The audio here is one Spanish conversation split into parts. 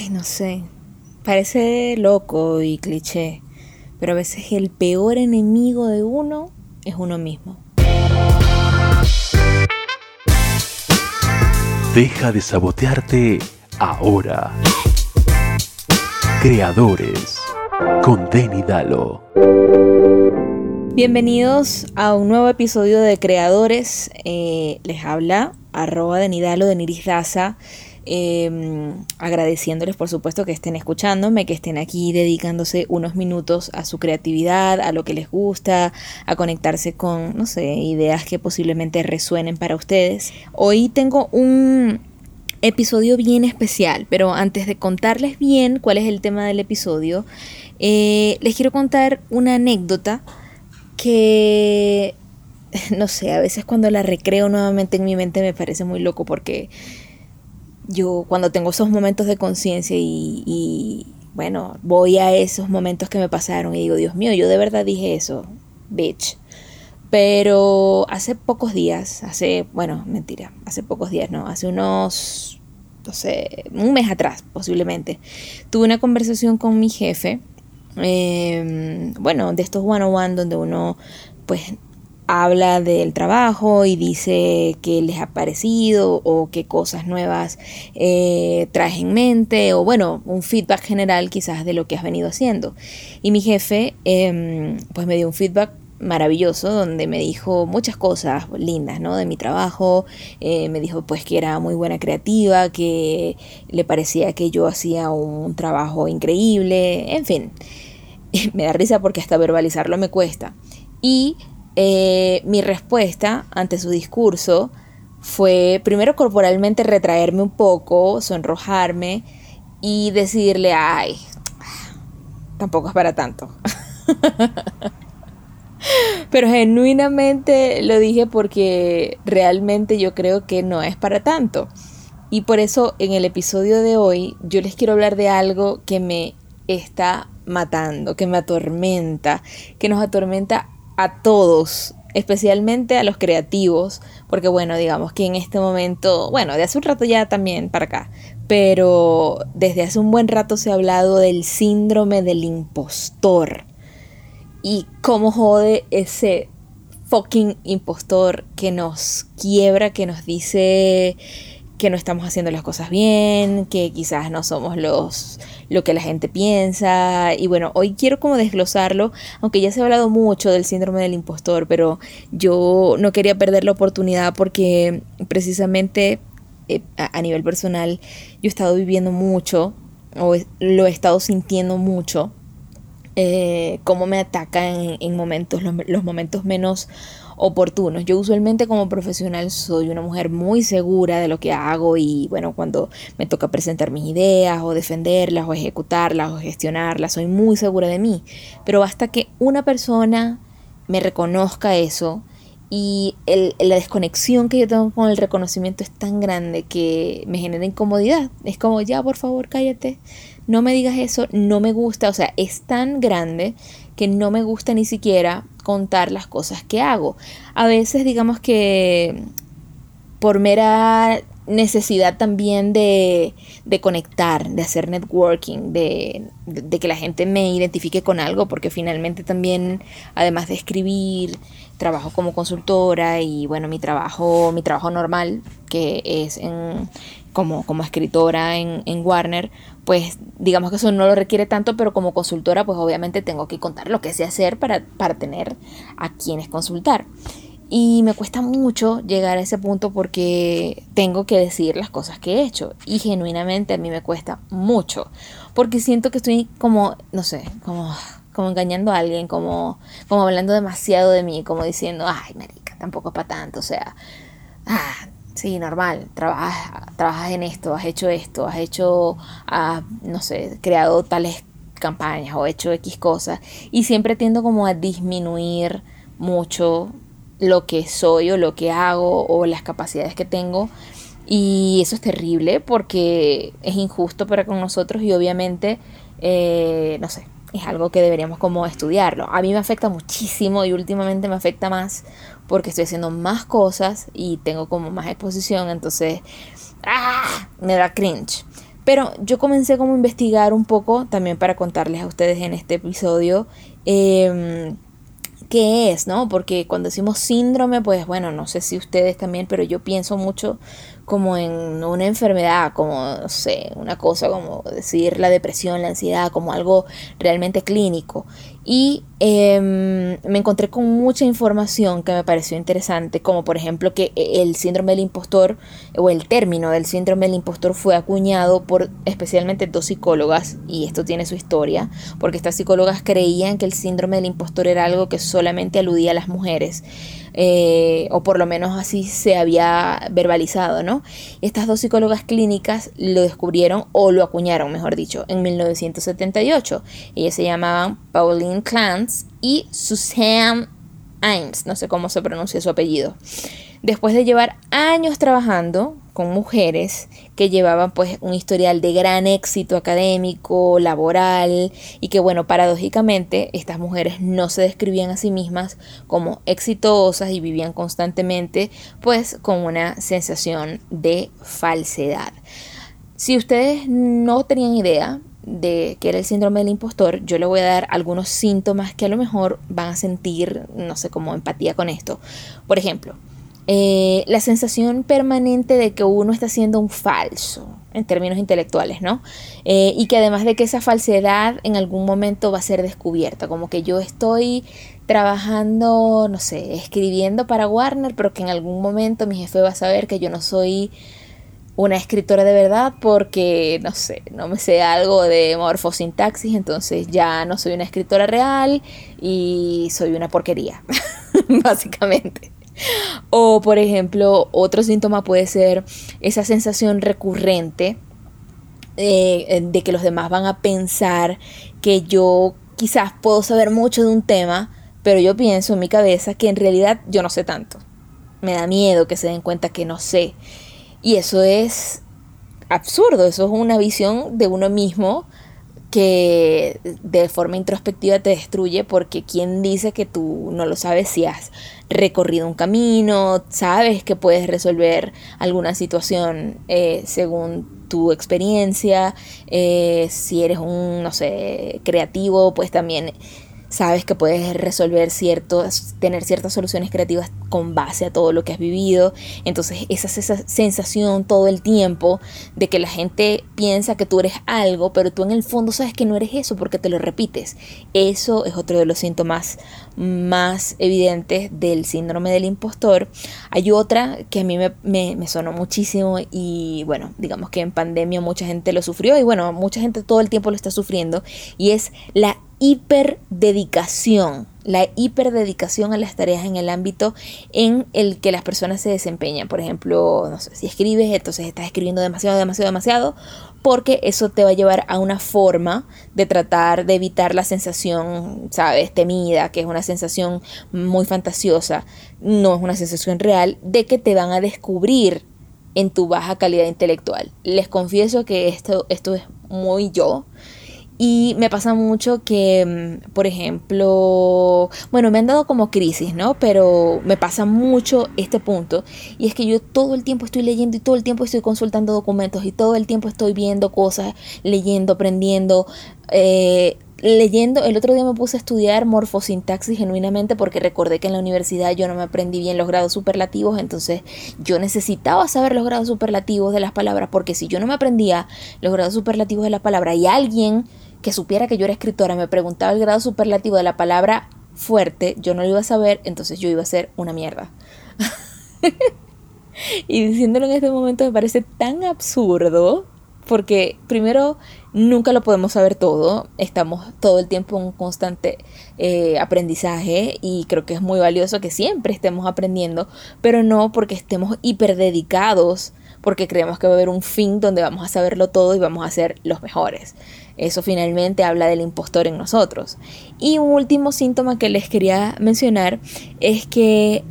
Ay, no sé. Parece loco y cliché, pero a veces el peor enemigo de uno es uno mismo. Deja de sabotearte ahora. Creadores con Denny Dalo. Bienvenidos a un nuevo episodio de Creadores. Eh, les habla arroba Denidalo de Niris Daza. Em, agradeciéndoles por supuesto que estén escuchándome, que estén aquí dedicándose unos minutos a su creatividad, a lo que les gusta, a conectarse con, no sé, ideas que posiblemente resuenen para ustedes. Hoy tengo un episodio bien especial, pero antes de contarles bien cuál es el tema del episodio, eh, les quiero contar una anécdota que, no sé, a veces cuando la recreo nuevamente en mi mente me parece muy loco porque yo cuando tengo esos momentos de conciencia y, bueno, voy a esos momentos que me pasaron y digo, Dios mío, yo de verdad dije eso, bitch. Pero hace pocos días, hace, bueno, mentira, hace pocos días, no, hace unos, no sé, un mes atrás posiblemente, tuve una conversación con mi jefe, em, bueno, de estos one-on-one donde uno pues habla del trabajo y dice qué les ha parecido o qué cosas nuevas eh, traes en mente o bueno, un feedback general quizás de lo que has venido haciendo. Y mi jefe em, pues me dio un feedback maravilloso donde me dijo muchas cosas lindas, ¿no? De mi trabajo, eh, me dijo pues que era muy buena creativa, que le parecía que yo hacía un trabajo increíble, en fin, me da risa porque hasta verbalizarlo me cuesta. Y eh, mi respuesta ante su discurso fue primero corporalmente retraerme un poco, sonrojarme y decirle, ay, tampoco es para tanto. Pero genuinamente lo dije porque realmente yo creo que no es para tanto. Y por eso en el episodio de hoy yo les quiero hablar de algo que me está matando, que me atormenta, que nos atormenta a todos, especialmente a los creativos, porque bueno, digamos que en este momento, bueno, de hace un rato ya también para acá, pero desde hace un buen rato se ha hablado del síndrome del impostor. Y cómo jode ese fucking impostor que nos quiebra, que nos dice que no estamos haciendo las cosas bien, que quizás no somos los lo que la gente piensa y bueno, hoy quiero como desglosarlo, aunque ya se ha hablado mucho del síndrome del impostor, pero yo no quería perder la oportunidad porque precisamente eh, a, nivel personal yo he estado viviendo mucho o lo he estado sintiendo mucho eh, cómo me ataca en, momentos, los, momentos menos oportunos. Yo usualmente como profesional soy una mujer muy segura de lo que hago y bueno, cuando me toca presentar mis ideas o defenderlas o ejecutarlas o gestionarlas, soy muy segura de mí. Pero basta que una persona me reconozca eso y la desconexión que yo tengo con el reconocimiento es tan grande que me genera incomodidad. Es como, ya, por favor, cállate. No me digas eso, no me gusta. O sea, es tan grande que no me gusta ni siquiera contar las cosas que hago. A veces digamos que por mera necesidad también de, conectar, de hacer networking, de, de, que la gente me identifique con algo, porque finalmente también, además de escribir, trabajo como consultora y bueno, mi trabajo, mi trabajo normal, que es como, como escritora en, en Warner, pues digamos que eso no lo requiere tanto, pero como consultora, pues obviamente tengo que contar lo que sé hacer para, para tener a quienes consultar. Y me cuesta mucho llegar a ese punto porque tengo que decir las cosas que he hecho. Y genuinamente a mí me cuesta mucho. Porque siento que estoy como, no sé, como, como engañando a alguien, como, como hablando demasiado de mí, como diciendo, ay, marica, tampoco es para tanto. O sea, ah, sí, normal, trabajas, trabajas en esto, has hecho esto, has hecho, ah, no sé, creado tales campañas o hecho X cosas. Y siempre tiendo como a disminuir mucho lo que soy o lo que hago o las capacidades que tengo. Y eso es terrible porque es injusto para con nosotros y obviamente, eh, no sé, es algo que deberíamos como estudiarlo. A mí me afecta muchísimo y últimamente me afecta más porque estoy haciendo más cosas y tengo como más exposición, entonces ¡ah! me da cringe. Pero yo comencé como a investigar un poco, también para contarles a ustedes en este episodio, eh, qué es, ¿no? Porque cuando decimos síndrome, pues bueno, no sé si ustedes también, pero yo pienso mucho como en una enfermedad, como, no sé, una cosa como decir la depresión, la ansiedad, como algo realmente clínico. Y em, me encontré con mucha información que me pareció interesante, como por ejemplo que el síndrome del impostor o el término del síndrome del impostor fue acuñado por especialmente dos psicólogas, y esto tiene su historia, porque estas psicólogas creían que el síndrome del impostor era algo que solamente aludía a las mujeres. Eh, o por lo menos así se había verbalizado, ¿no? Estas dos psicólogas clínicas lo descubrieron o lo acuñaron, mejor dicho, en 1978. Ellas se llamaban Pauline Y Suzanne Ames, no sé cómo se pronuncia su apellido. Después de llevar años trabajando con mujeres que llevaban pues un historial de gran éxito académico, laboral y que bueno, paradójicamente estas mujeres no se describían a sí mismas como exitosas y vivían constantemente pues con una sensación de falsedad. Si ustedes no tenían idea de qué era el síndrome del impostor, yo le voy a dar algunos síntomas que a lo mejor van a sentir, no sé, como empatía con esto. Por ejemplo, eh, la sensación permanente de que uno está siendo un falso en términos intelectuales, ¿no? Eh, y que además de que esa falsedad en algún momento va a ser descubierta, como que yo estoy trabajando, no sé, escribiendo para Warner, pero que en algún momento mi jefe va a saber que yo no soy una escritora de verdad porque, no sé, no me sé algo de morfosintaxis, entonces ya no soy una escritora real y soy una porquería, básicamente. O por ejemplo, otro síntoma puede ser esa sensación recurrente eh, de que los demás van a pensar que yo quizás puedo saber mucho de un tema, pero yo pienso en mi cabeza que en realidad yo no sé tanto. Me da miedo que se den cuenta que no sé. Y eso es absurdo, eso es una visión de uno mismo que de forma introspectiva te destruye porque quién dice que tú no lo sabes si has recorrido un camino, sabes que puedes resolver alguna situación eh, según tu experiencia, eh, si eres un, no sé, creativo, pues también sabes que puedes resolver ciertos, tener ciertas soluciones creativas con base a todo lo que has vivido. Entonces esa, esa sensación todo el tiempo de que la gente piensa que tú eres algo, pero tú en el fondo sabes que no eres eso porque te lo repites. Eso es otro de los síntomas más evidentes del síndrome del impostor. Hay otra que a mí me, me, me sonó muchísimo y bueno, digamos que en pandemia mucha gente lo sufrió y bueno, mucha gente todo el tiempo lo está sufriendo y es la hiperdedicación, la hiperdedicación a las tareas en el ámbito en el que las personas se desempeñan. Por ejemplo, no sé, si escribes, entonces estás escribiendo demasiado, demasiado, demasiado, porque eso te va a llevar a una forma de tratar de evitar la sensación, sabes, temida, que es una sensación muy fantasiosa, no es una sensación real, de que te van a descubrir en tu baja calidad intelectual. Les confieso que esto, esto es muy yo. Y me pasa mucho que, mm, por ejemplo, bueno, me han dado como crisis, ¿no? Pero me pasa mucho este punto. Y es que yo todo el tiempo estoy leyendo y todo el tiempo estoy consultando documentos y todo el tiempo estoy viendo cosas, leyendo, aprendiendo. Eh, leyendo, el otro día me puse a estudiar morfosintaxis genuinamente porque recordé que en la universidad yo no me aprendí bien los grados superlativos, entonces yo necesitaba saber los grados superlativos de las palabras porque si yo no me aprendía los grados superlativos de la palabra y alguien que supiera que yo era escritora me preguntaba el grado superlativo de la palabra fuerte, yo no lo iba a saber, entonces yo iba a ser una mierda. y diciéndolo en este momento me parece tan absurdo, porque primero nunca lo podemos saber todo, estamos todo el tiempo en un constante eh, aprendizaje y creo que es muy valioso que siempre estemos aprendiendo, pero no porque estemos hiper dedicados, porque creemos que va a haber un fin donde vamos a saberlo todo y vamos a ser los mejores. Eso finalmente habla del impostor en nosotros. Y un último síntoma que les quería mencionar es que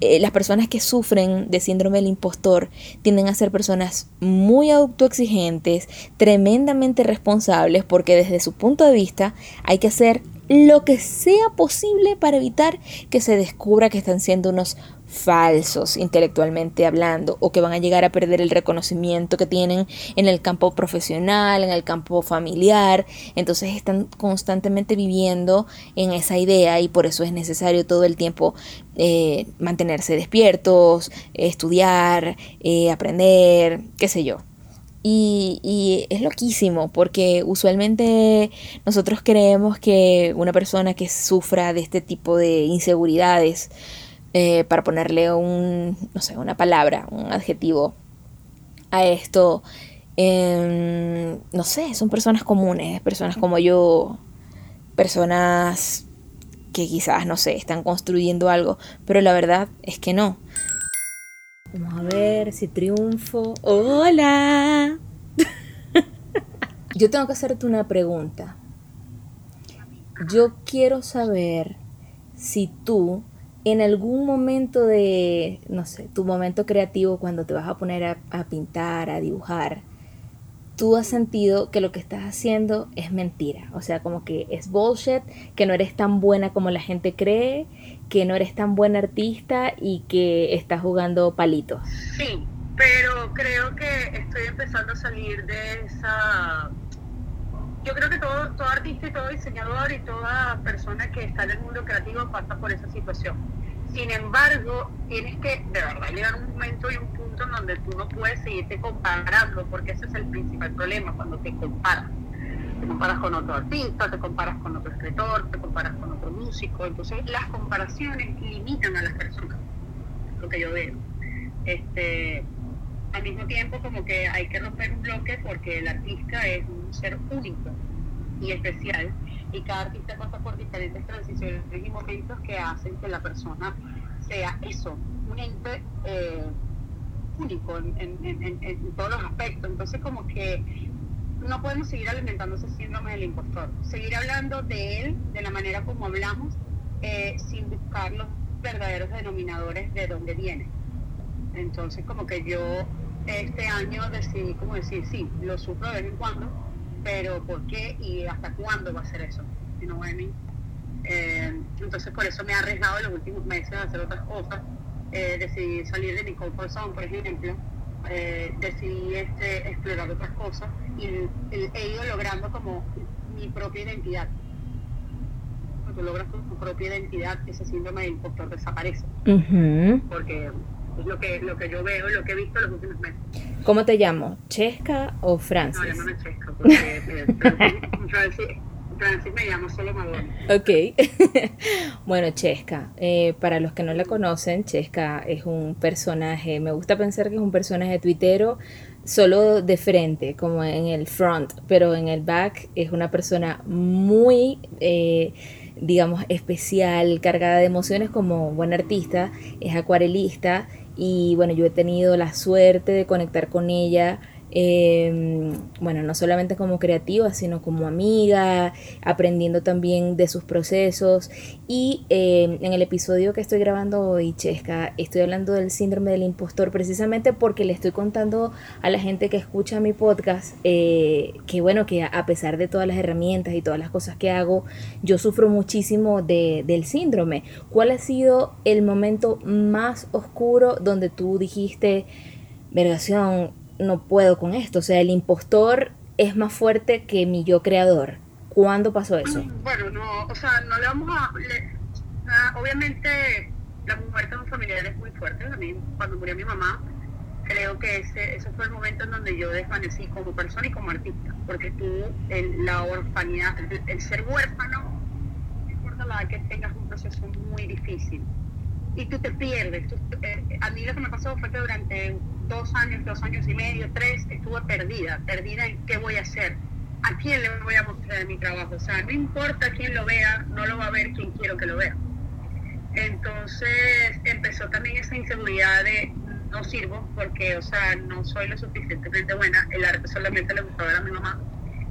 eh, las personas que sufren de síndrome del impostor tienden a ser personas muy autoexigentes, tremendamente responsables, porque desde su punto de vista hay que hacer lo que sea posible para evitar que se descubra que están siendo unos falsos intelectualmente hablando o que van a llegar a perder el reconocimiento que tienen en el campo profesional, en el campo familiar. Entonces están constantemente viviendo en esa idea y por eso es necesario todo el tiempo eh, mantenerse despiertos, estudiar, eh, aprender, qué sé yo. Y, y, es loquísimo porque usualmente nosotros creemos que una persona que sufra de este tipo de inseguridades eh, para ponerle un, no sé, una palabra, un adjetivo a esto, em, no sé, son personas comunes, personas como yo, personas que quizás, no sé, están construyendo algo, pero la verdad es que no. Vamos a ver si triunfo. Hola. Yo tengo que hacerte una pregunta. Yo quiero saber si tú en algún momento de, no sé, tu momento creativo cuando te vas a poner a, pintar, a dibujar, tú has sentido que lo que estás haciendo es mentira. O sea, como que es bullshit, que no eres tan buena como la gente cree, que no eres tan buena artista y que estás jugando palitos. Sí, pero creo que estoy empezando a salir de esa... Yo creo que todo, todo artista y todo diseñador y toda persona que está en el mundo creativo pasa por esa situación sin embargo, tienes que de verdad llegar a un momento y un punto en donde tú no puedes seguirte comparando, porque ese es el principal problema cuando te comparas. Te comparas con otro artista, te comparas con otro escritor, te comparas con otro músico. Entonces, las comparaciones limitan a las personas, lo que yo veo. Este, al mismo tiempo, como que hay que romper un bloque porque el artista es un ser único y especial y cada artista pasa por diferentes transiciones y momentos que hacen que la persona sea eso, un ente eh, único en, todos los aspectos. Entonces como que no podemos seguir alimentando ese síndrome del impostor, seguir hablando de él de la manera como hablamos eh, sin buscar los verdaderos denominadores de dónde viene. Entonces como que yo este año decidí como decir, sí, lo sufro de vez en cuando, pero ¿por qué y hasta cuándo va a ser eso? Eh, entonces por eso me he arriesgado en los últimos meses a hacer otras cosas. Eh, decidí salir de mi comfort zone, por ejemplo. Eh, decidí este, explorar otras cosas y he ido logrando como mi propia identidad. Cuando logras tu, propia identidad, ese síndrome de impostor desaparece. Porque lo que, lo que yo veo lo que he visto los últimos meses. ¿Cómo te llamo? ¿Chesca o Francis? No, llámame Chesca, porque eh, Francis me llamo solo Madonna. Ok. bueno, Chesca, eh, para los que no la conocen, Chesca es un personaje, me gusta pensar que es un personaje tuitero solo de frente, como en el front, pero en el back es una persona muy... Eh, digamos, especial, cargada de emociones como buen artista, es acuarelista y bueno, yo he tenido la suerte de conectar con ella Em, bueno, no solamente como creativa, sino como amiga, aprendiendo también de sus procesos. Y em, en el episodio que estoy grabando hoy, Chesca, estoy hablando del síndrome del impostor precisamente porque le estoy contando a la gente que escucha mi podcast eh, que bueno, que a pesar de todas las herramientas y todas las cosas que hago, yo sufro muchísimo de, del síndrome. ¿Cuál ha sido el momento más oscuro donde tú dijiste, vergación, no puedo con esto. O sea, el impostor es más fuerte que mi yo creador. ¿Cuándo pasó eso? Bueno, no, o sea, no le vamos a... obviamente la muerte de un familiar es muy fuerte. A mí, cuando murió mi mamá, creo que ese, ese fue el momento en donde yo desvanecí como persona y como artista. Porque tú, el, la orfanidad, el, ser huérfano, no importa la edad que tengas, un proceso muy difícil. Y tú te pierdes. Eh, a mí lo que me pasó fue que durante dos años, dos años y medio, tres, estuve perdida, perdida en qué voy a hacer, a quién le voy a mostrar mi trabajo. O sea, no importa quién lo vea, no lo va a ver quien quiero que lo vea. Entonces empezó también esa inseguridad de no sirvo porque, o sea, no soy lo suficientemente buena, el arte solamente le gustaba a mi mamá.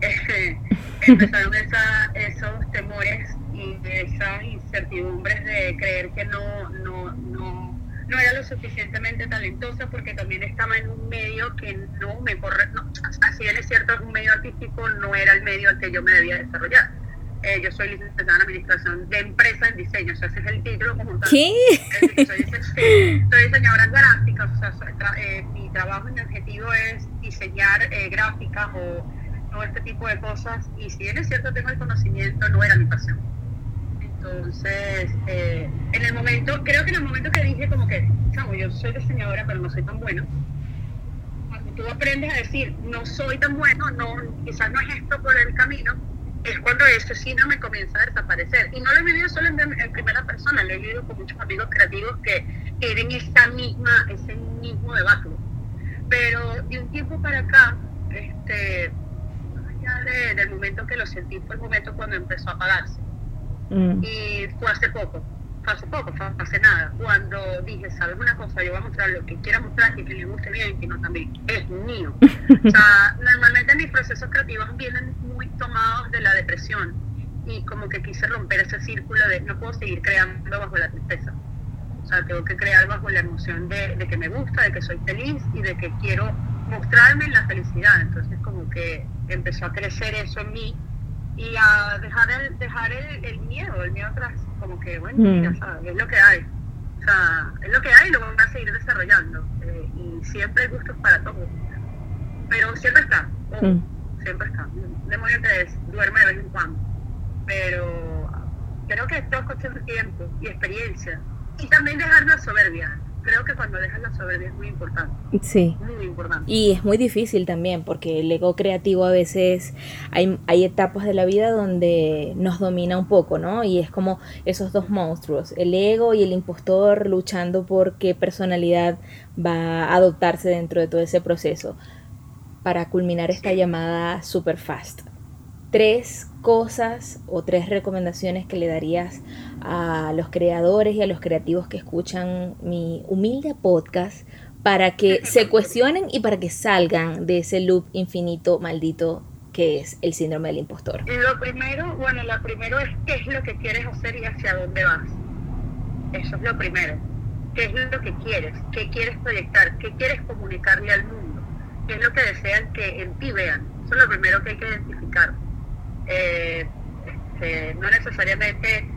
Empezaron esos temores y esas incertidumbres de creer que no, no, no no era lo suficientemente talentosa porque también estaba en un medio que no me corre, así bien es cierto, un medio artístico no era el medio al que yo me debía desarrollar. Eh, yo soy licenciada en Administración de Empresas en Diseño, o sea, ese es el título como tal. ¿Qué? Eh, soy, soy diseñadora gráfica, o sea, soy, tra- eh, mi trabajo y mi objetivo es diseñar eh, gráficas o todo este tipo de cosas. Y si bien es cierto, tengo el conocimiento, no era mi pasión. Entonces, eh, en el momento, creo que en el momento que dije como que, chamo, yo soy diseñadora, pero no soy tan bueno, cuando tú aprendes a decir, no soy tan bueno, no, quizás no es esto por el camino, es cuando ese síndrome comienza a desaparecer. Y no lo he vivido solo en, en primera persona, lo he vivido con muchos amigos creativos que tienen esa misma, ese mismo debate. Pero de un tiempo para acá, este, más allá de- del momento que lo sentí, fue el momento cuando empezó a apagarse. Mm, Y fue hace poco, fue hace poco, fue hace nada, cuando dije, ¿sabes una cosa? Yo voy a mostrar lo que quiera mostrar y que le guste bien y que no también. Es mío. O sea, normalmente mis procesos creativos vienen muy tomados de la depresión y como que quise romper ese círculo de no puedo seguir creando bajo la tristeza. O sea, tengo que crear bajo la emoción de, de que me gusta, de que soy feliz y de que quiero mostrarme en la felicidad. Entonces como que empezó a crecer eso en mí y a dejar el, dejar el, el miedo, el miedo atrás, como que, bueno, Mm. mira, ¿sabes? es lo que hay. O sea, es lo que hay y lo voy a seguir desarrollando. Eh, y siempre hay gustos para todos. Pero siempre está, Mm. siempre está. Demonio te des- duerme de vez en cuando. Pero creo que esto es cuestión de tiempo y experiencia. Y también dejar la soberbia. Creo que cuando dejas la soberbia es muy importante, sí. muy importante. Y es muy difícil también porque el ego creativo a veces hay, hay etapas de la vida donde nos domina un poco, ¿no? Y es como esos dos monstruos, el ego y el impostor luchando por qué personalidad va a adoptarse dentro de todo ese proceso para culminar esta llamada super fast. Tres cosas o tres recomendaciones que le darías a los creadores y a los creativos que escuchan mi humilde podcast para que se cuestionen y para que salgan de ese loop infinito maldito que es el síndrome del impostor. Lo primero, bueno, lo primero es qué es lo que quieres hacer y hacia dónde vas. Eso es lo primero. ¿Qué es lo que quieres? ¿Qué quieres proyectar? ¿Qué quieres comunicarle al mundo? ¿Qué es lo que desean que en ti vean? Eso es lo primero que hay que identificar. Eh, este, no necesariamente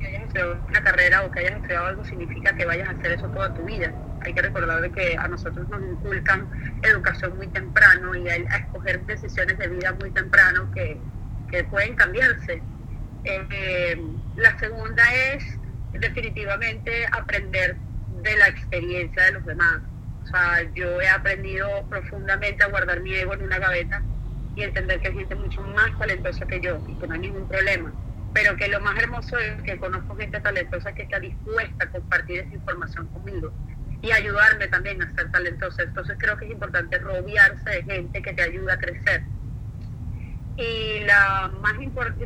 que hayas estudiado una carrera o que hayas estudiado algo significa que vayas a hacer eso toda tu vida. Hay que recordar de que a nosotros nos inculcan educación muy temprano y a, escoger decisiones de vida muy temprano que, que pueden cambiarse. Eh, la segunda es definitivamente aprender de la experiencia de los demás. O sea, yo he aprendido profundamente a guardar mi ego en una gaveta y entender que hay gente mucho más talentosa que yo y que no hay ningún problema. Pero que lo más hermoso es que conozco gente talentosa que está dispuesta a compartir esa información conmigo y ayudarme también a ser talentosa. Entonces creo que es importante rodearse de gente que te ayuda a crecer. Y la más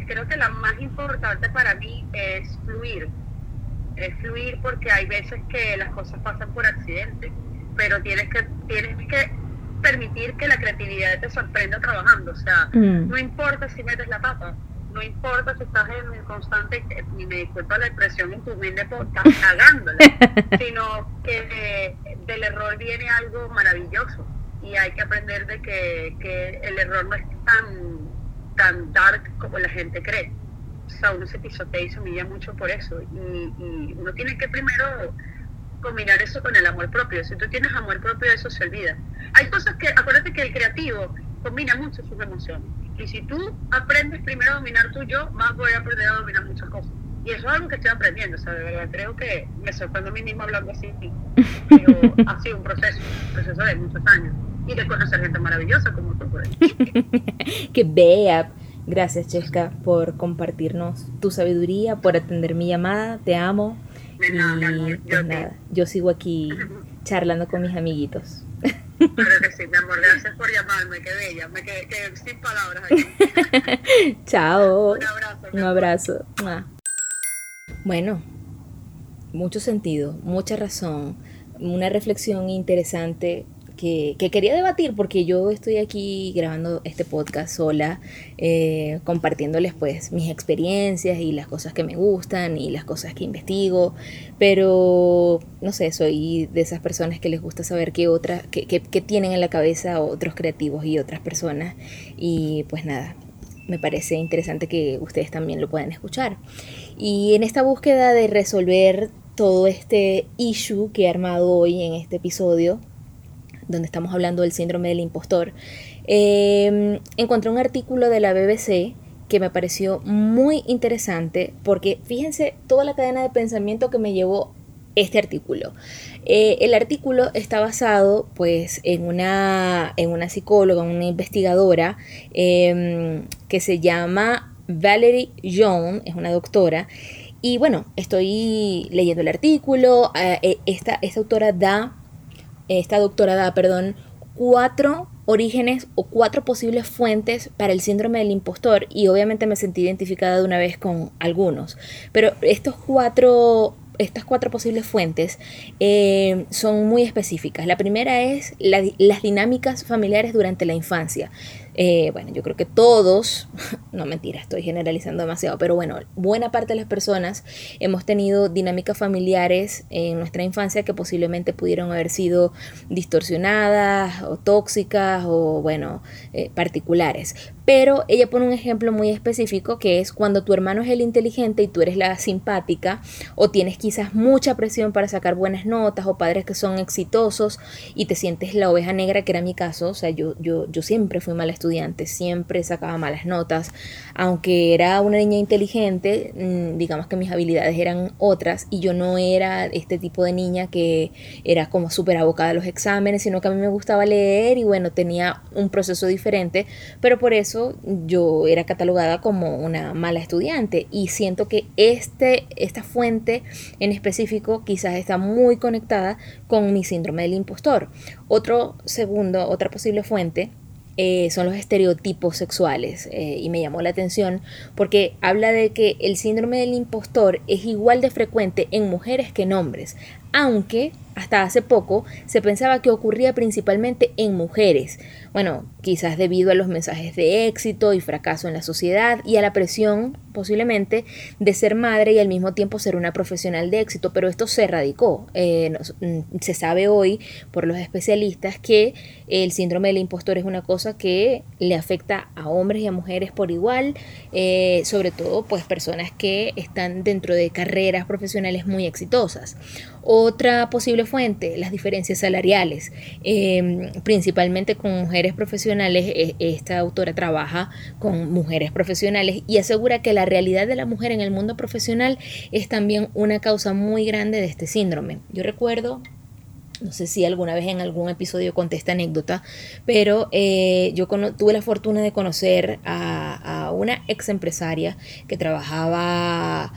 creo que la más importante para mí es fluir. Es fluir porque hay veces que las cosas pasan por accidente, pero tienes que, tienes que permitir que la creatividad te sorprenda trabajando. O sea, Mm. no importa si metes la pata, no importa si estás en constante, y me disculpa la expresión en tu mente, por estás cagándola, sino que de- del error viene algo maravilloso y hay que aprender de que, que el error no es tan, tan dark como la gente cree. O sea, uno se pisotea y se humilla mucho por eso y, y uno tiene que primero combinar eso con el amor propio. Si tú tienes amor propio, eso se olvida. Hay cosas que, acuérdate que el creativo combina mucho sus emociones. Y si tú aprendes primero a dominar tu yo, más voy a aprender a dominar muchas cosas. Y eso es algo que estoy aprendiendo, o sea, de verdad creo que me sorprendo a mí misma hablando así. Pero ha sido un proceso, un proceso de muchos años. Y de conocer gente maravillosa como tú por ahí. Que bea. Gracias, Chesca, por compartirnos tu sabiduría, por atender mi llamada. Te amo. Y yo pues nada, yo sigo aquí charlando con mis amiguitos. Claro que sí, mi amor, gracias por llamarme, qué bella. Me quedé, quedé sin palabras aquí. Chao. Un abrazo. Un abrazo. Bueno, mucho sentido, mucha razón, una reflexión interesante que, que quería debatir porque yo estoy aquí grabando este podcast sola, eh, compartiéndoles pues mis experiencias y las cosas que me gustan y las cosas que investigo, pero no sé, soy de esas personas que les gusta saber qué otras, qué, qué- qué tienen en la cabeza otros creativos y otras personas y pues nada, me parece interesante que ustedes también lo puedan escuchar. Y en esta búsqueda de resolver todo este issue que he armado hoy en este episodio, donde estamos hablando del síndrome del impostor, em, encontré un artículo de la BBC que me pareció muy interesante porque fíjense toda la cadena de pensamiento que me llevó este artículo. Eh, el artículo está basado pues en una, en una psicóloga, una investigadora em, que se llama Valerie Young, es una doctora. Y bueno, estoy leyendo el artículo. Eh, eh, esta, esta autora da, esta doctora da, perdón, cuatro orígenes o cuatro posibles fuentes para el síndrome del impostor y obviamente me sentí identificada de una vez con algunos. Pero estos cuatro estas cuatro posibles fuentes eh, son muy específicas. La primera es las dinámicas familiares durante la infancia. Eh, bueno, yo creo que todos, no mentira, estoy generalizando demasiado, pero bueno, buena parte de las personas hemos tenido dinámicas familiares en nuestra infancia que posiblemente pudieron haber sido distorsionadas o tóxicas o bueno, eh, particulares. Pero ella pone un ejemplo muy específico que es cuando tu hermano es el inteligente y tú eres la simpática o tienes quizás mucha presión para sacar buenas notas o padres que son exitosos y te sientes la oveja negra, que era mi caso, o sea, yo, yo, yo siempre fui mala estudiante, siempre sacaba malas notas, aunque era una niña inteligente, mm, digamos que mis habilidades eran otras y yo no era este tipo de niña que era como súper abocada a los exámenes, sino que a mí me gustaba leer y bueno, tenía un proceso diferente, pero por eso yo era catalogada como una mala estudiante y siento que este, esta fuente en específico quizás está muy conectada con mi síndrome del impostor. Otro segundo, otra posible fuente eh, son los estereotipos sexuales eh, y me llamó la atención porque habla de que el síndrome del impostor es igual de frecuente en mujeres que en hombres, aunque hasta hace poco se pensaba que ocurría principalmente en mujeres. Bueno, quizás debido a los mensajes de éxito y fracaso en la sociedad y a la presión, posiblemente, de ser madre y al mismo tiempo ser una profesional de éxito, pero esto se erradicó. Eh, mm, se sabe hoy por los especialistas que el síndrome del impostor es una cosa que le afecta a hombres y a mujeres por igual, eh, sobre todo pues personas que están dentro de carreras profesionales muy exitosas. Otra posible fuente, las diferencias salariales, em, principalmente con mujeres profesionales. E, esta autora trabaja con mujeres profesionales y asegura que la realidad de la mujer en el mundo profesional es también una causa muy grande de este síndrome. Yo recuerdo no sé si alguna vez en algún episodio conté esta anécdota, pero eh, yo tuve la fortuna de conocer a, a, una ex empresaria que trabajaba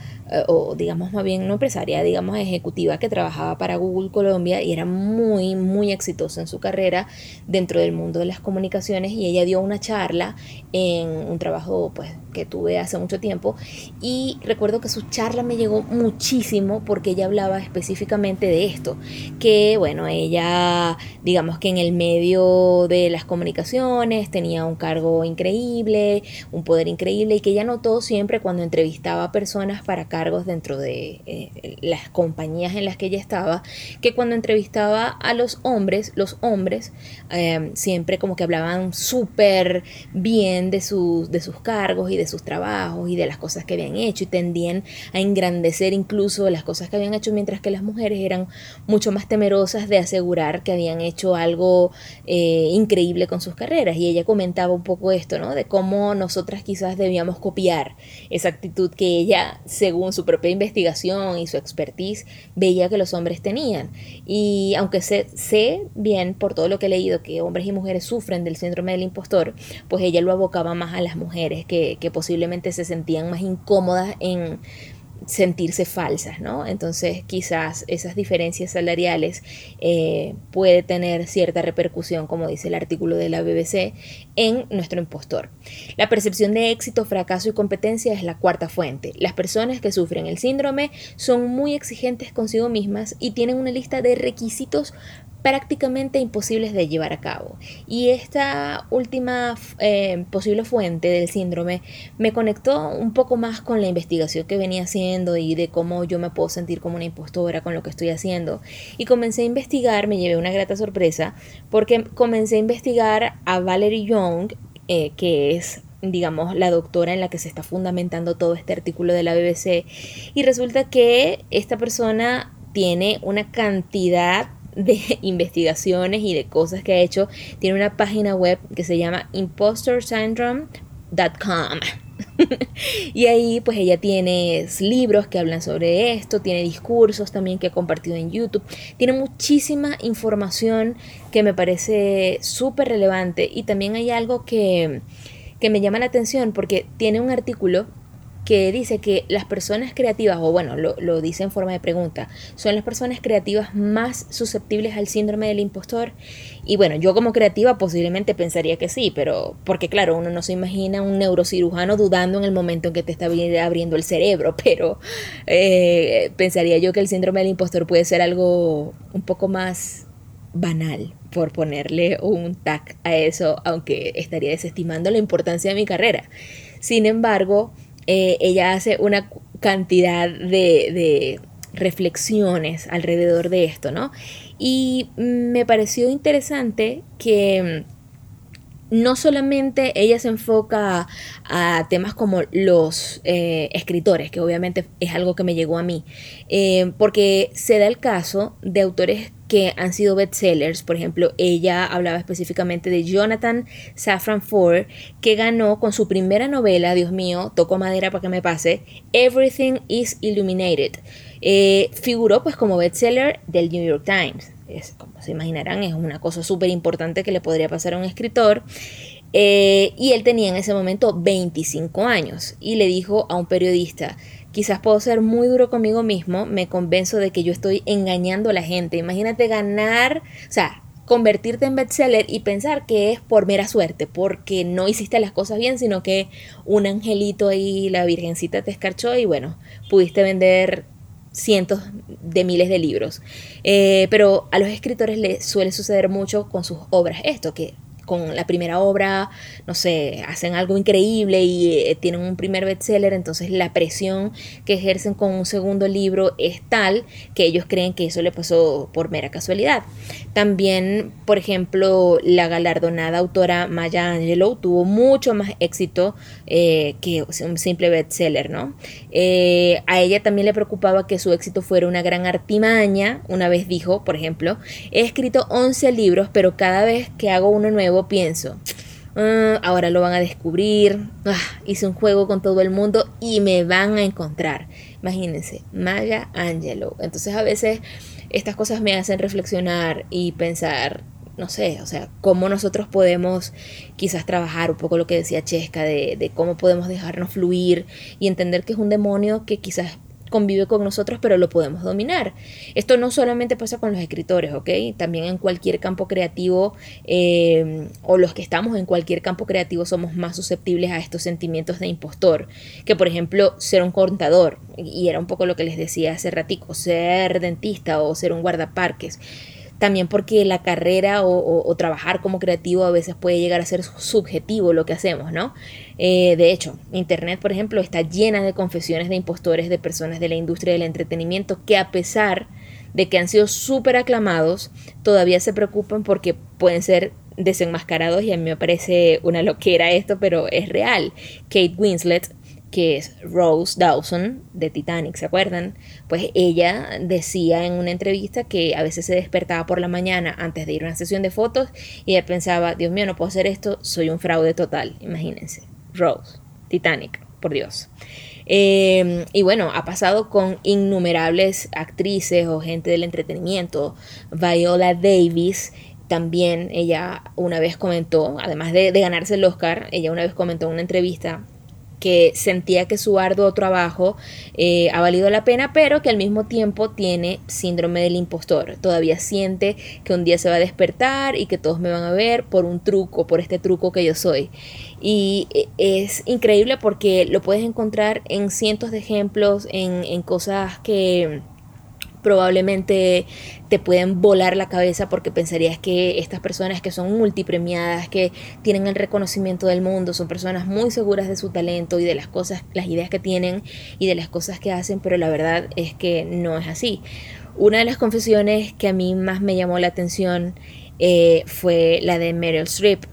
o digamos más bien no empresaria, digamos ejecutiva que trabajaba para Google Colombia y era muy, muy exitosa en su carrera dentro del mundo de las comunicaciones y ella dio una charla en un trabajo pues que tuve hace mucho tiempo. Y recuerdo que su charla me llegó muchísimo porque ella hablaba específicamente de esto, que bueno, ella digamos que en el medio de las comunicaciones tenía un cargo increíble, un poder increíble y que ella notó siempre cuando entrevistaba a personas para cargos dentro de eh, las compañías en las que ella estaba, que cuando entrevistaba a los hombres, los hombres eh, siempre como que hablaban súper bien de sus, de sus cargos y de sus trabajos y de las cosas que habían hecho y tendían a engrandecer incluso las cosas que habían hecho, mientras que las mujeres eran mucho más temerosas de asegurar que habían hecho algo eh, increíble con sus carreras. Y ella comentaba un poco esto, ¿no? De cómo nosotras quizás debíamos copiar esa actitud que ella, según su propia investigación y su expertise, veía que los hombres tenían. Y aunque sé, sé bien por todo lo que he leído que hombres y mujeres sufren del síndrome del impostor, pues ella lo abocaba más a las mujeres que, que posiblemente se sentían más incómodas en sentirse falsas, ¿no? Entonces quizás esas diferencias salariales eh, puede tener cierta repercusión, como dice el artículo de la BBC, en nuestro impostor. La percepción de éxito, fracaso y competencia es la cuarta fuente. Las personas que sufren el síndrome son muy exigentes consigo mismas y tienen una lista de requisitos prácticamente imposibles de llevar a cabo. Y esta última eh, posible fuente del síndrome me conectó un poco más con la investigación que venía haciendo y de cómo yo me puedo sentir como una impostora con lo que estoy haciendo. Y comencé a investigar, me llevé una grata sorpresa, porque comencé a investigar a Valerie Young, eh, que es digamos, la doctora en la que se está fundamentando todo este artículo de la BBC. Y resulta que esta persona tiene una cantidad de investigaciones y de cosas que ha hecho. Tiene una página web que se llama impostorsyndrome.com. y ahí pues ella tiene libros que hablan sobre esto, tiene discursos también que ha compartido en YouTube, tiene muchísima información que me parece súper relevante y también hay algo que, que me llama la atención porque tiene un artículo que dice que las personas creativas, o bueno, lo, dice en forma de pregunta, son las personas creativas más susceptibles al síndrome del impostor. Y bueno, yo como creativa posiblemente pensaría que sí, pero porque claro, uno no se imagina un neurocirujano dudando en el momento en que te está abriendo el cerebro, pero eh, pensaría yo que el síndrome del impostor puede ser algo un poco más banal por ponerle un tag a eso, aunque estaría desestimando la importancia de mi carrera. Sin embargo, eh, ella hace una cantidad de, reflexiones alrededor de esto, ¿no? Y me pareció interesante que mm, no solamente ella se enfoca a, temas como los eh, escritores, que obviamente es algo que me llegó a mí, eh, porque se da el caso de autores que han sido bestsellers. Por ejemplo, ella hablaba específicamente de Jonathan Safran Foer, que ganó con su primera novela, Dios mío, toco madera para que me pase, Everything is Illuminated. Eh, figuró pues como bestseller del New York Times. Es, como se imaginarán, es una cosa súper importante que le podría pasar a un escritor. Eh, y él tenía en ese momento 25 años y le dijo a un periodista, Quizás puedo ser muy duro conmigo mismo, me convenzo de que yo estoy engañando a la gente. Imagínate ganar, o sea, convertirte en bestseller y pensar que es por mera suerte, porque no hiciste las cosas bien, sino que un angelito ahí, la virgencita te escarchó y bueno, pudiste vender cientos de miles de libros. Eh, pero a los escritores les suele suceder mucho con sus obras esto, que con la primera obra, no sé, hacen algo increíble y eh, tienen un primer bestseller, entonces la presión que ejercen con un segundo libro es tal que ellos creen que eso le pasó por mera casualidad. También, por ejemplo, la galardonada autora Maya Angelou tuvo mucho más éxito eh, que un simple bestseller, ¿no? Eh, a ella también le preocupaba que su éxito fuera una gran artimaña. Una vez dijo, por ejemplo, he escrito 11 libros, pero cada vez que hago uno nuevo pienso, ah, ahora lo van a descubrir, ah, hice un juego con todo el mundo y me van a encontrar. Imagínense, Maya Angelou. Entonces a veces estas cosas me hacen reflexionar y pensar, no sé, o sea, cómo nosotros podemos quizás trabajar un poco lo que decía Chesca, de, de, cómo podemos dejarnos fluir y entender que es un demonio que quizás convive con nosotros, pero lo podemos dominar. Esto no solamente pasa con los escritores, ¿ok? También en cualquier campo creativo eh, o los que estamos en cualquier campo creativo somos más susceptibles a estos sentimientos de impostor, que por ejemplo ser un contador, y era un poco lo que les decía hace ratico, ser dentista o ser un guardaparques también porque la carrera o, trabajar como creativo a veces puede llegar a ser subjetivo lo que hacemos, ¿no? Eh, de hecho, Internet, por ejemplo, está llena de confesiones de impostores de personas de la industria del entretenimiento que a pesar de que han sido súper aclamados, todavía se preocupan porque pueden ser desenmascarados y a mí me parece una loquera esto, pero es real. Kate Winslet que es Rose Dawson de Titanic, ¿se acuerdan? Pues ella decía en una entrevista que a veces se despertaba por la mañana antes de ir a una sesión de fotos y pensaba, Dios mío, no puedo hacer esto, soy un fraude total, imagínense. Rose, Titanic, por Dios. Em, y bueno, ha pasado con innumerables actrices o gente del entretenimiento. Viola Davis, también ella una vez comentó, además de, de ganarse el Oscar, ella una vez comentó en una entrevista que sentía que su arduo trabajo eh, ha valido la pena, pero que al mismo tiempo tiene síndrome del impostor. Todavía siente que un día se va a despertar y que todos me van a ver por un truco, por este truco que yo soy. Y eh, es increíble porque lo puedes encontrar en cientos de ejemplos, en, en cosas que probablemente te pueden volar la cabeza porque pensarías que estas personas que son multipremiadas, que tienen el reconocimiento del mundo, son personas muy seguras de su talento y de las cosas, las ideas que tienen y de las cosas que hacen, pero la verdad es que no es así. Una de las confesiones que a mí más me llamó la atención eh, fue la de Meryl Streep,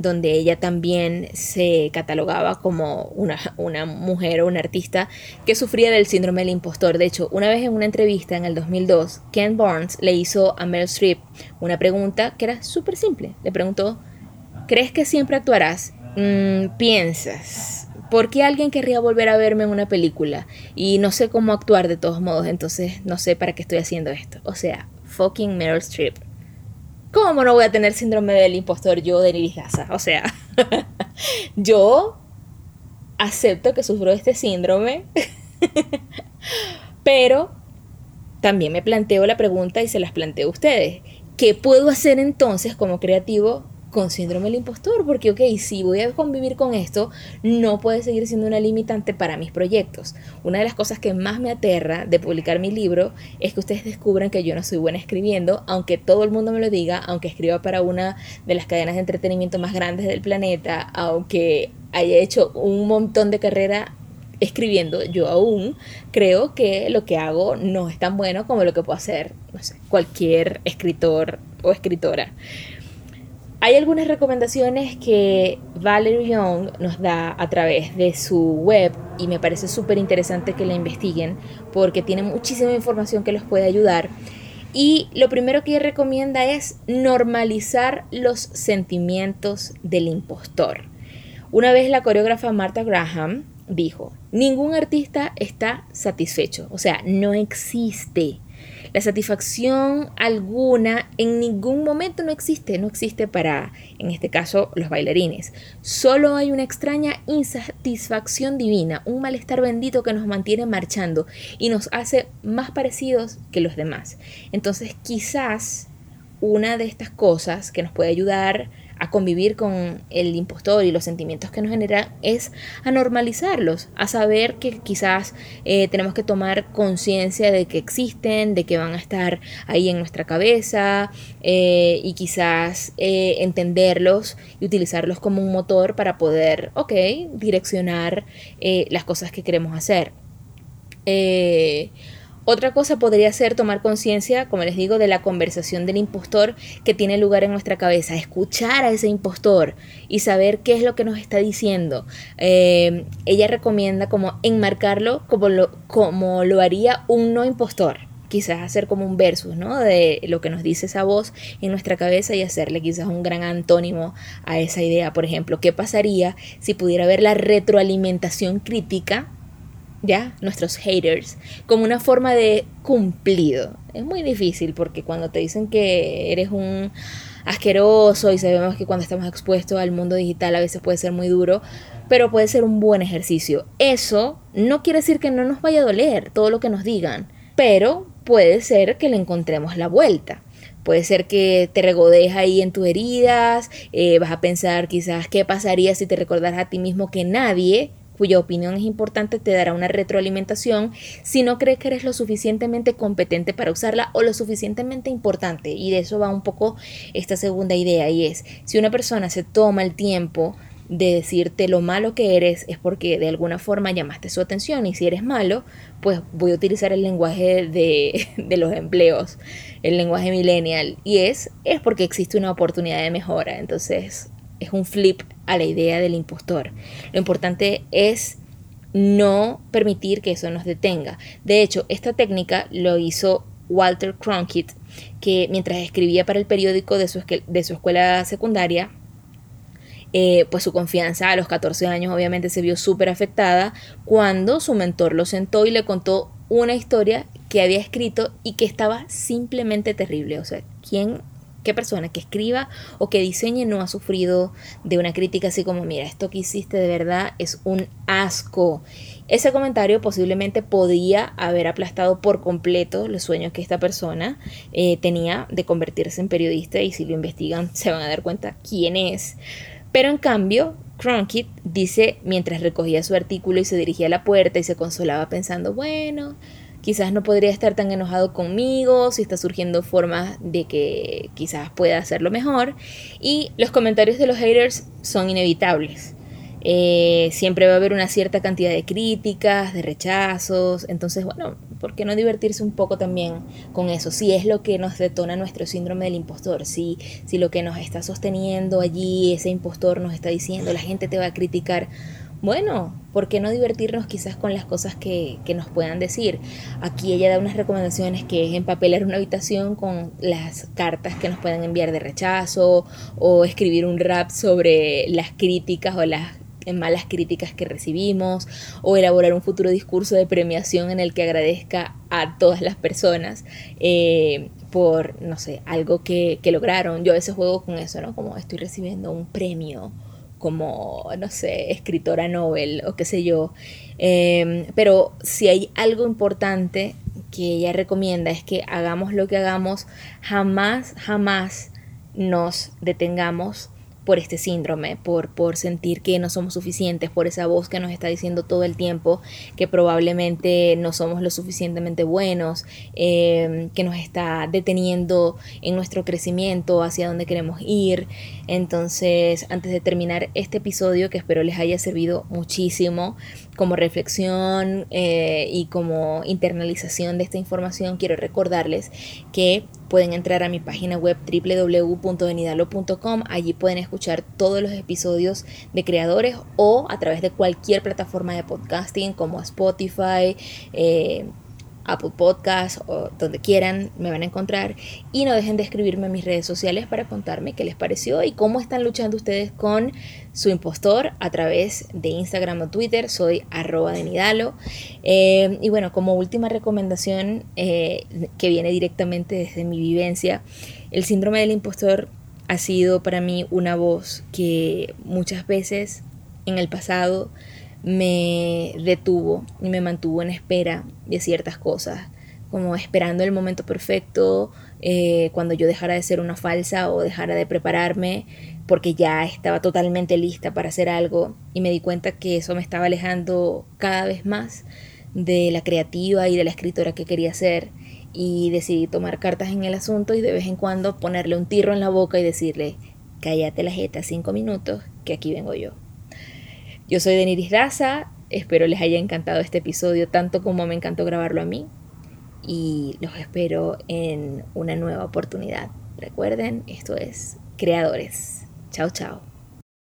donde ella también se catalogaba como una, una, mujer o una artista que sufría del síndrome del impostor. De hecho, una vez en una entrevista en el 2002, Ken Barnes le hizo a Meryl Streep una pregunta que era súper simple. Le preguntó, ¿crees que siempre actuarás? Mm, ¿Piensas? ¿Por qué alguien querría volver a verme en una película? Y no sé cómo actuar de todos modos, entonces no sé para qué estoy haciendo esto. O sea, fucking Meryl Streep. ¿Cómo no voy a tener síndrome del impostor yo, de Daza? O sea, yo acepto que sufro este síndrome, pero también me planteo la pregunta y se las planteo a ustedes. ¿Qué puedo hacer entonces como creativo con síndrome del impostor, porque, ok, si voy a convivir con esto, no puede seguir siendo una limitante para mis proyectos. Una de las cosas que más me aterra de publicar mi libro es que ustedes descubran que yo no soy buena escribiendo, aunque todo el mundo me lo diga, aunque escriba para una de las cadenas de entretenimiento más grandes del planeta, aunque haya hecho un montón de carrera escribiendo, yo aún creo que lo que hago no es tan bueno como lo que puede hacer, cualquier escritor o escritora. Hay algunas recomendaciones que Valerie Young nos da a través de su web y me parece súper interesante que la investiguen porque tiene muchísima información que los puede ayudar. Y lo primero que ella recomienda es normalizar los sentimientos del impostor. Una vez la coreógrafa Martha Graham dijo, ningún artista está satisfecho, o sea, no existe la satisfacción alguna en ningún momento no existe, no existe para, en este caso, los bailarines. Solo hay una extraña insatisfacción divina, un malestar bendito que nos mantiene marchando y nos hace más parecidos que los demás. Entonces, quizás una de estas cosas que nos puede ayudar a convivir con el impostor y los sentimientos que nos genera es a normalizarlos, a saber que quizás eh, tenemos que tomar conciencia de que existen, de que van a estar ahí en nuestra cabeza eh, y quizás eh, entenderlos y utilizarlos como un motor para poder, ok, direccionar las cosas que queremos hacer. Otra cosa podría ser tomar conciencia, como les digo, de la conversación del impostor que tiene lugar en nuestra cabeza, escuchar a ese impostor y saber qué es lo que nos está diciendo. Eh, ella recomienda como enmarcarlo como lo, como lo haría un no impostor quizás hacer como un versus, ¿no? De lo que nos dice esa voz en nuestra cabeza y hacerle quizás un gran antónimo a esa idea. Por ejemplo, ¿qué pasaría si pudiera haber la retroalimentación crítica ¿ya? Nuestros haters, como una forma de cumplido. Es muy difícil porque cuando te dicen que eres un asqueroso y sabemos que cuando estamos expuestos al mundo digital a veces puede ser muy duro, pero puede ser un buen ejercicio. Eso no quiere decir que no nos vaya a doler todo lo que nos digan, pero puede ser que le encontremos la vuelta. Puede ser que te regodees ahí en tus heridas, eh, vas a pensar quizás qué pasaría si te recordaras a ti mismo que nadie cuya opinión es importante te dará una retroalimentación si no crees que eres lo suficientemente competente para usarla o lo suficientemente importante. Y de eso va un poco esta segunda idea y es, si una persona se toma el tiempo de decirte lo malo que eres es porque de alguna forma llamaste su atención y si eres malo, pues voy a utilizar el lenguaje de, de, los empleos, el lenguaje millennial y es, es porque existe una oportunidad de mejora. Entonces es un flip a la idea del impostor. Lo importante es no permitir que eso nos detenga. De hecho, esta técnica lo hizo Walter Cronkite, que mientras escribía para el periódico de su, escuela secundaria, eh, pues su confianza a los 14 años obviamente se vio súper afectada cuando su mentor lo sentó y le contó una historia que había escrito y que estaba simplemente terrible. O sea, ¿quién qué persona que escriba o que diseñe no ha sufrido de una crítica así como, mira, esto que hiciste de verdad es un asco. Ese comentario posiblemente podía haber aplastado por completo los sueños que esta persona eh, tenía de convertirse en periodista y si lo investigan se van a dar cuenta quién es. Pero en cambio, Cronkite dice mientras recogía su artículo y se dirigía a la puerta y se consolaba pensando, bueno, quizás no podría estar tan enojado conmigo, si está surgiendo formas de que quizás pueda hacerlo mejor. Y los comentarios de los haters son inevitables. Eh, siempre va a haber una cierta cantidad de críticas, de rechazos. Entonces, bueno, ¿Por qué no divertirse un poco también con eso? Si es lo que nos detona nuestro síndrome del impostor, si, si lo que nos está sosteniendo allí, ese impostor nos está diciendo, la gente te va a criticar. Bueno, ¿por qué no divertirnos quizás con las cosas que, que, nos puedan decir? Aquí ella da unas recomendaciones que es empapelar una habitación con las cartas que nos pueden enviar de rechazo o escribir un rap sobre las críticas o las malas críticas que recibimos o elaborar un futuro discurso de premiación en el que agradezca a todas las personas eh, por, no sé, algo que, que, lograron. Yo a veces juego con eso, ¿no? Como estoy recibiendo un premio como, no sé, escritora Nobel o qué sé yo. Eh, pero si hay algo importante que ella recomienda es que hagamos lo que hagamos, jamás, jamás nos detengamos por este síndrome, por, por sentir que no somos suficientes, por esa voz que nos está diciendo todo el tiempo que probablemente no somos lo suficientemente buenos, em, que nos está deteniendo en nuestro crecimiento, hacia donde queremos ir. Entonces, antes de terminar este episodio, que espero les haya servido muchísimo como reflexión eh, y como internalización de esta información, quiero recordarles que pueden entrar a mi página web www.venidalo.com. Allí pueden escuchar todos los episodios de creadores o a través de cualquier plataforma de podcasting como Spotify, eh, Apple Podcast o donde quieran me van a encontrar. Y no dejen de escribirme en mis redes sociales para contarme qué les pareció y cómo están luchando ustedes con su impostor a través de Instagram o Twitter. Soy arroba de Nidalo eh, y bueno como última recomendación eh, que viene directamente desde mi vivencia el síndrome del impostor ha sido para mí una voz que muchas veces en el pasado me detuvo y me mantuvo en espera de ciertas cosas, como esperando el momento perfecto, eh, cuando yo dejara de ser una falsa o dejara de prepararme, porque ya estaba totalmente lista para hacer algo y me di cuenta que eso me estaba alejando cada vez más de la creativa y de la escritora que quería ser y decidí tomar cartas en el asunto y de vez en cuando ponerle un tirro en la boca y decirle, cállate la jeta cinco minutos, que aquí vengo yo. Yo soy Deniris Daza, espero les haya encantado este episodio tanto como me encantó grabarlo a mí y los espero en una nueva oportunidad. Recuerden, esto es Creadores. Chao, chao.